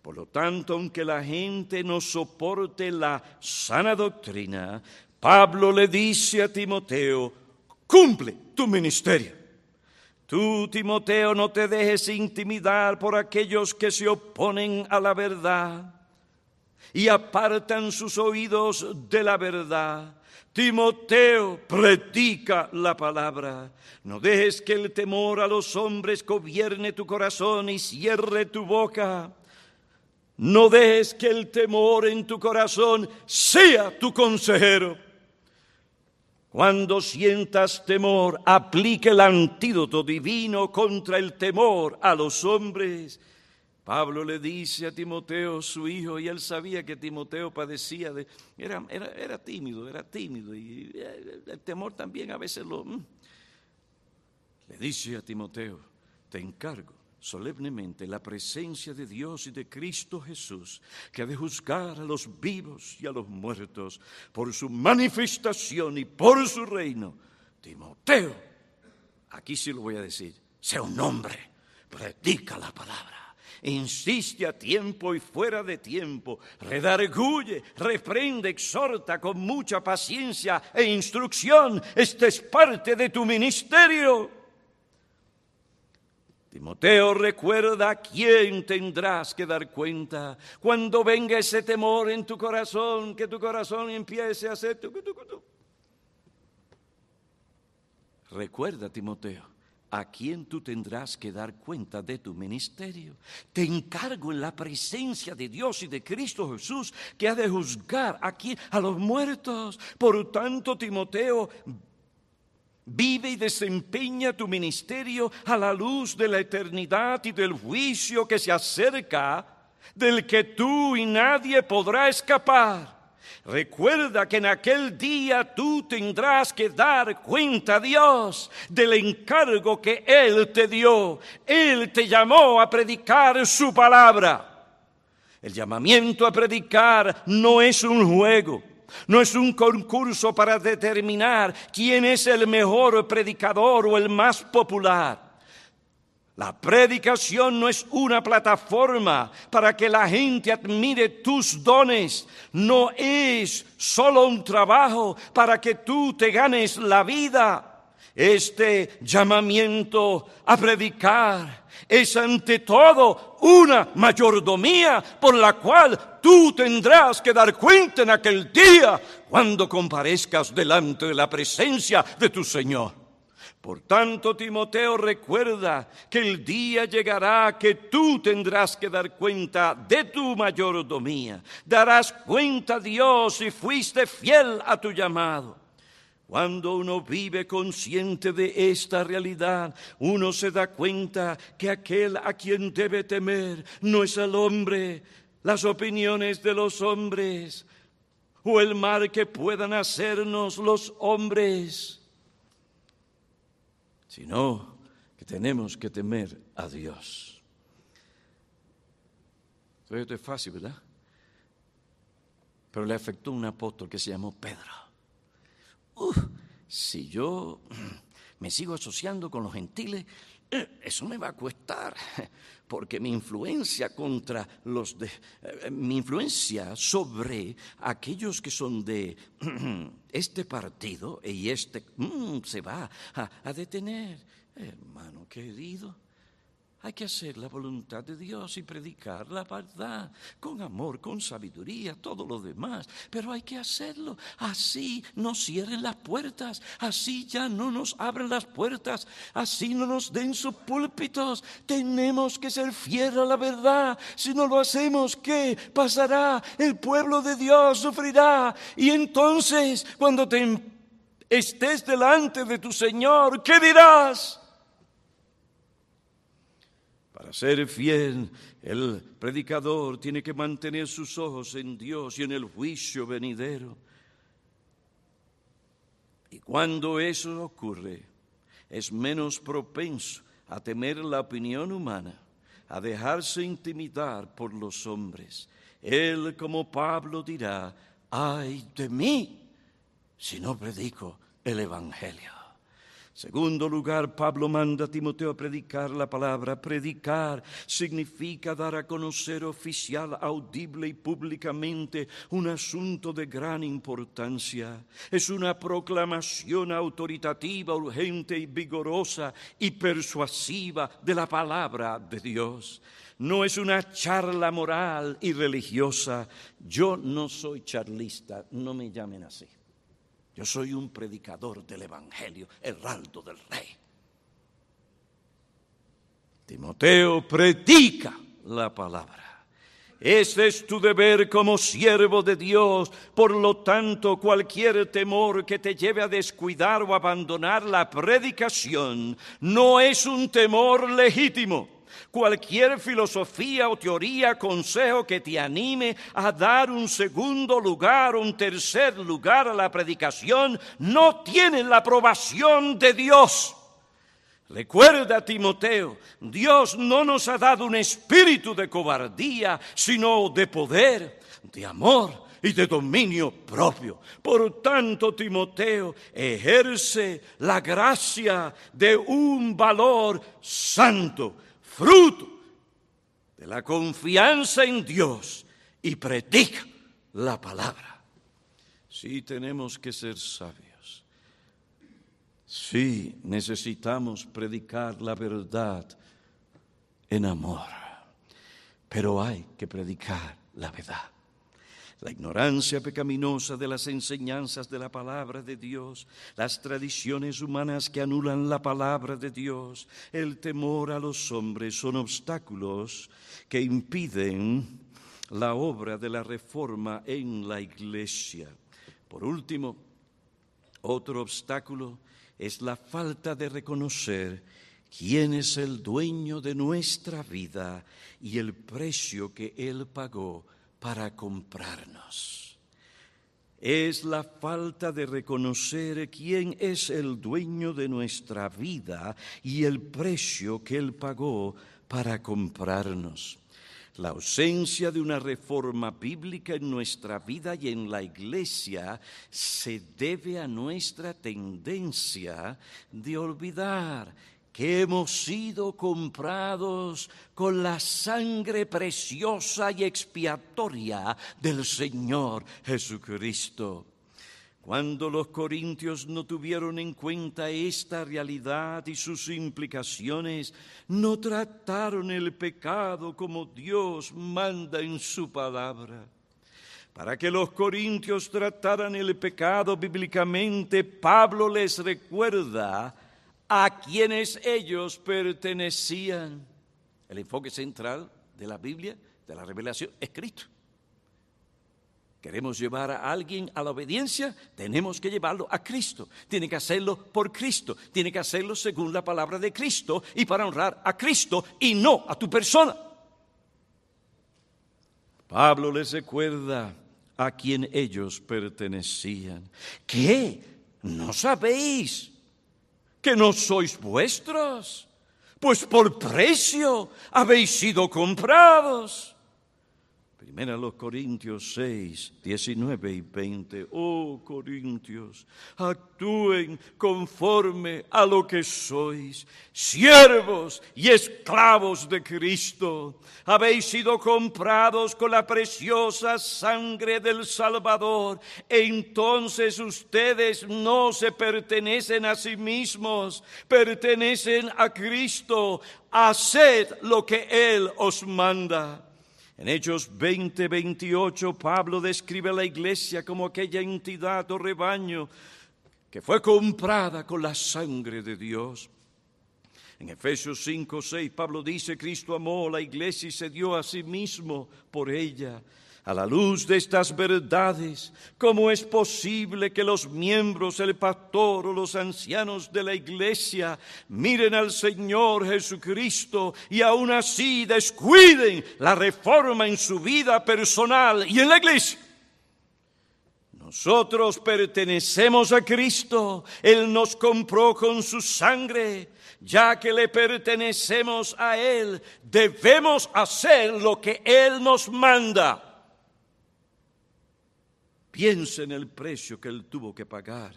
Por lo tanto, aunque la gente no soporte la sana doctrina, Pablo le dice a Timoteo, Cumple tu ministerio. Tú, Timoteo, no te dejes intimidar por aquellos que se oponen a la verdad y apartan sus oídos de la verdad. Timoteo, predica la palabra. No dejes que el temor a los hombres gobierne tu corazón y cierre tu boca. No dejes que el temor en tu corazón sea tu consejero. Cuando sientas temor, aplique el antídoto divino contra el temor a los hombres. Pablo le dice a Timoteo, su hijo, y él sabía que Timoteo padecía de... Era, era, tímido, era tímido, y eh, el temor también a veces lo... Mm. Le dice a Timoteo, te encargo solemnemente la presencia de Dios y de Cristo Jesús, que ha de juzgar a los vivos y a los muertos por su manifestación y por su reino. Timoteo, aquí sí lo voy a decir, sea un hombre, predica la palabra. Insiste a tiempo y fuera de tiempo, redarguye, reprende, exhorta con mucha paciencia e instrucción. Este es parte de tu ministerio. Timoteo, recuerda quién tendrás que dar cuenta cuando venga ese temor en tu corazón, que tu corazón empiece a hacer tu, Recuerda, Timoteo, a quien tú tendrás que dar cuenta de tu ministerio. Te encargo en la presencia de Dios y de Cristo Jesús que ha de juzgar aquí a los muertos. Por tanto, Timoteo, Vive y desempeña tu ministerio a la luz de la eternidad y del juicio que se acerca, del que tú y nadie podrá escapar. Recuerda que en aquel día tú tendrás que dar cuenta a Dios del encargo que Él te dio. Él te llamó a predicar su palabra. El llamamiento a predicar no es un juego. No es un concurso para determinar quién es el mejor predicador o el más popular. La predicación no es una plataforma para que la gente admire tus dones, no es solo un trabajo para que tú te ganes la vida. Este llamamiento a predicar es ante todo una mayordomía por la cual tú tendrás que dar cuenta en aquel día cuando comparezcas delante de la presencia de tu Señor. Por tanto, Timoteo, recuerda que el día llegará que tú tendrás que dar cuenta de tu mayordomía. Darás cuenta a Dios si fuiste fiel a tu llamado. Cuando uno vive consciente de esta realidad, uno se da cuenta que aquel a quien debe temer no es el hombre, las opiniones de los hombres o el mal que puedan hacernos los hombres sino que tenemos que temer a Dios. Esto es fácil, ¿verdad? Pero le afectó un apóstol que se llamó Pedro. Si yo me sigo asociando con los gentiles, eso me va a costar, porque mi influencia contra los de, eh, mi influencia sobre aquellos que son de este partido y este mm, se va a detener. Hermano querido, hay que hacer la voluntad de Dios y predicar la verdad con amor, con sabiduría, todo lo demás. Pero hay que hacerlo. Así no cierren las puertas. Así ya no nos abren las puertas. Así no nos den sus púlpitos. Tenemos que ser fieles a la verdad. Si no lo hacemos, ¿qué pasará? El pueblo de Dios sufrirá. Y entonces, cuando te estés delante de tu Señor, ¿qué dirás? Para ser fiel, el predicador tiene que mantener sus ojos en Dios y en el juicio venidero. Y cuando eso ocurre, es menos propenso a temer la opinión humana, a dejarse intimidar por los hombres. Él, como Pablo, dirá, ay de mí si no predico el Evangelio. Segundo lugar, Pablo manda a Timoteo a predicar la palabra. Predicar significa dar a conocer oficial, audible y públicamente un asunto de gran importancia. Es una proclamación autoritativa, urgente y vigorosa y persuasiva de la palabra de Dios. No es una charla moral y religiosa. Yo no soy charlista, no me llamen así. Yo soy un predicador del Evangelio, heraldo del Rey. Timoteo predica la palabra. Ese es tu deber como siervo de Dios. Por lo tanto, cualquier temor que te lleve a descuidar o abandonar la predicación no es un temor legítimo cualquier filosofía o teoría, consejo que te anime a dar un segundo lugar o un tercer lugar a la predicación, no tiene la aprobación de Dios. Recuerda, Timoteo, Dios no nos ha dado un espíritu de cobardía, sino de poder, de amor y de dominio propio. Por tanto, Timoteo ejerce la gracia de un valor santo fruto de la confianza en Dios y predica la palabra. Sí tenemos que ser sabios. Sí necesitamos predicar la verdad en amor. Pero hay que predicar la verdad. La ignorancia pecaminosa de las enseñanzas de la palabra de Dios, las tradiciones humanas que anulan la palabra de Dios, el temor a los hombres son obstáculos que impiden la obra de la reforma en la iglesia. Por último, otro obstáculo es la falta de reconocer quién es el dueño de nuestra vida y el precio que Él pagó para comprarnos. Es la falta de reconocer quién es el dueño de nuestra vida y el precio que Él pagó para comprarnos. La ausencia de una reforma bíblica en nuestra vida y en la iglesia se debe a nuestra tendencia de olvidar que hemos sido comprados con la sangre preciosa y expiatoria del Señor Jesucristo. Cuando los corintios no tuvieron en cuenta esta realidad y sus implicaciones, no trataron el pecado como Dios manda en su palabra. Para que los corintios trataran el pecado bíblicamente, Pablo les recuerda a quienes ellos pertenecían. El enfoque central de la Biblia, de la revelación, es Cristo. Queremos llevar a alguien a la obediencia, tenemos que llevarlo a Cristo. Tiene que hacerlo por Cristo, tiene que hacerlo según la palabra de Cristo y para honrar a Cristo y no a tu persona. Pablo les recuerda a quien ellos pertenecían. ¿Qué? ¿No sabéis? Que no sois vuestros, pues por precio habéis sido comprados. Primera los Corintios 6, 19 y 20. Oh Corintios, actúen conforme a lo que sois, siervos y esclavos de Cristo. Habéis sido comprados con la preciosa sangre del Salvador. Entonces ustedes no se pertenecen a sí mismos, pertenecen a Cristo. Haced lo que Él os manda. En Hechos 20, 28, Pablo describe a la iglesia como aquella entidad o rebaño que fue comprada con la sangre de Dios. En Efesios 5, 6, Pablo dice, Cristo amó a la iglesia y se dio a sí mismo por ella. A la luz de estas verdades, ¿cómo es posible que los miembros, el pastor o los ancianos de la iglesia miren al Señor Jesucristo y aún así descuiden la reforma en su vida personal y en la iglesia? Nosotros pertenecemos a Cristo, Él nos compró con su sangre, ya que le pertenecemos a Él, debemos hacer lo que Él nos manda. Piensa en el precio que Él tuvo que pagar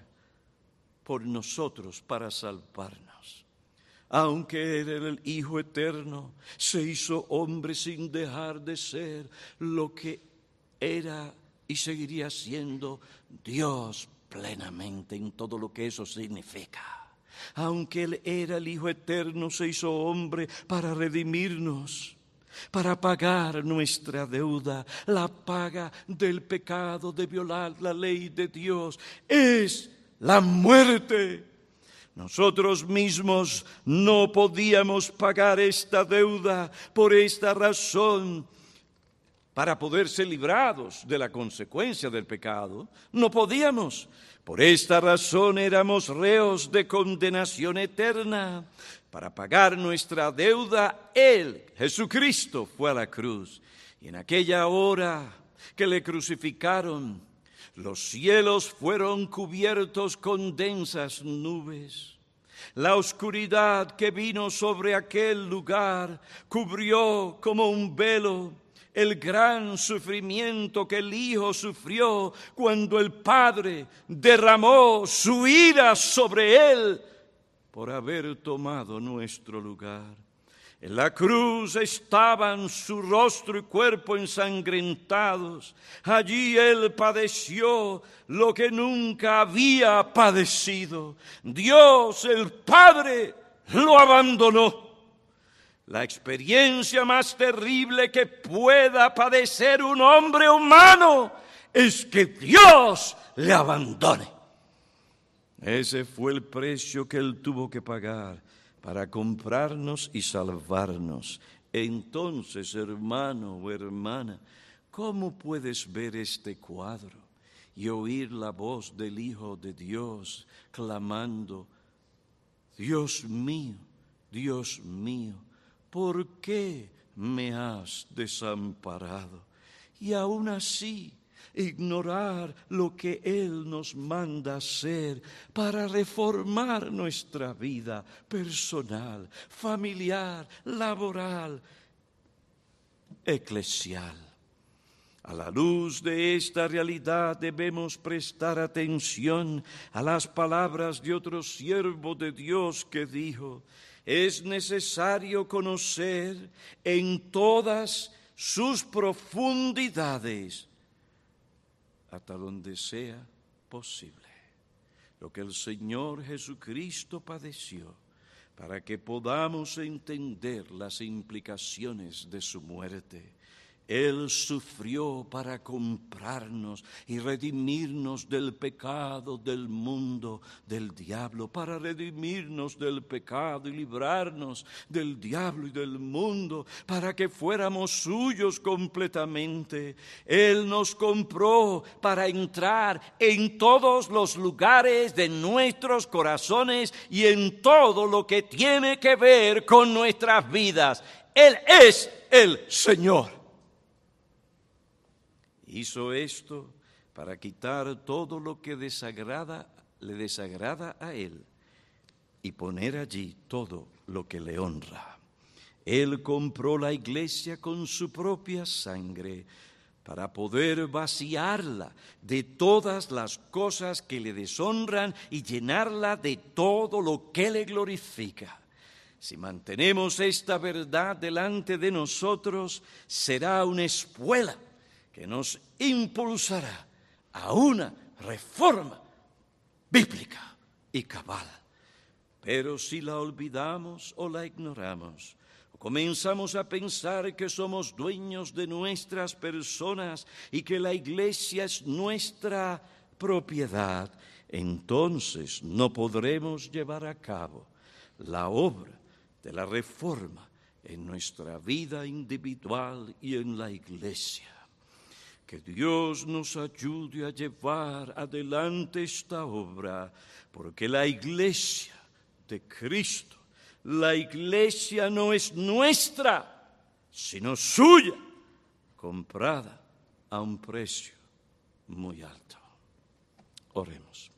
por nosotros para salvarnos. Aunque era el Hijo eterno, se hizo hombre sin dejar de ser lo que era y seguiría siendo Dios plenamente en todo lo que eso significa. Aunque Él era el Hijo eterno, se hizo hombre para redimirnos para pagar nuestra deuda. La paga del pecado de violar la ley de Dios es la muerte. Nosotros mismos no podíamos pagar esta deuda por esta razón. Para poder ser librados de la consecuencia del pecado, no podíamos. Por esta razón éramos reos de condenación eterna. Para pagar nuestra deuda, Él, Jesucristo, fue a la cruz. Y en aquella hora que le crucificaron, los cielos fueron cubiertos con densas nubes. La oscuridad que vino sobre aquel lugar cubrió como un velo el gran sufrimiento que el Hijo sufrió cuando el Padre derramó su ira sobre él por haber tomado nuestro lugar. En la cruz estaban su rostro y cuerpo ensangrentados. Allí Él padeció lo que nunca había padecido. Dios el Padre lo abandonó la experiencia más terrible que pueda padecer un hombre humano es que Dios le abandone. Ese fue el precio que Él tuvo que pagar para comprarnos y salvarnos. Entonces, hermano o hermana, ¿cómo puedes ver este cuadro y oír la voz del Hijo de Dios clamando, Dios mío, Dios mío, ¿por qué me has desamparado? Y aún así, ignorar lo que Él nos manda hacer para reformar nuestra vida personal, familiar, laboral, eclesial. A la luz de esta realidad debemos prestar atención a las palabras de otro siervo de Dios que dijo, es necesario conocer en todas sus profundidades hasta donde sea posible. Lo que el Señor Jesucristo padeció para que podamos entender las implicaciones de su muerte él sufrió para comprarnos y redimirnos del pecado, del mundo, del diablo, para redimirnos del pecado y librarnos del diablo y del mundo, para que fuéramos suyos completamente. Él nos compró para entrar en todos los lugares de nuestros corazones y en todo lo que tiene que ver con nuestras vidas. Él es el Señor. Hizo esto para quitar todo lo que desagrada, le desagrada a Él y poner allí todo lo que le honra. Él compró la iglesia con su propia sangre para poder vaciarla de todas las cosas que le deshonran y llenarla de todo lo que le glorifica. Si mantenemos esta verdad delante de nosotros, será una espuela que nos impulsará a una reforma bíblica y cabal. Pero si la olvidamos o la ignoramos, comenzamos a pensar que somos dueños de nuestras personas y que la iglesia es nuestra propiedad, entonces no podremos llevar a cabo la obra de la reforma en nuestra vida individual y en la iglesia. Que Dios nos ayude a llevar adelante esta obra, porque la iglesia de Cristo, la iglesia no es nuestra, sino suya, comprada a un precio muy alto. Oremos.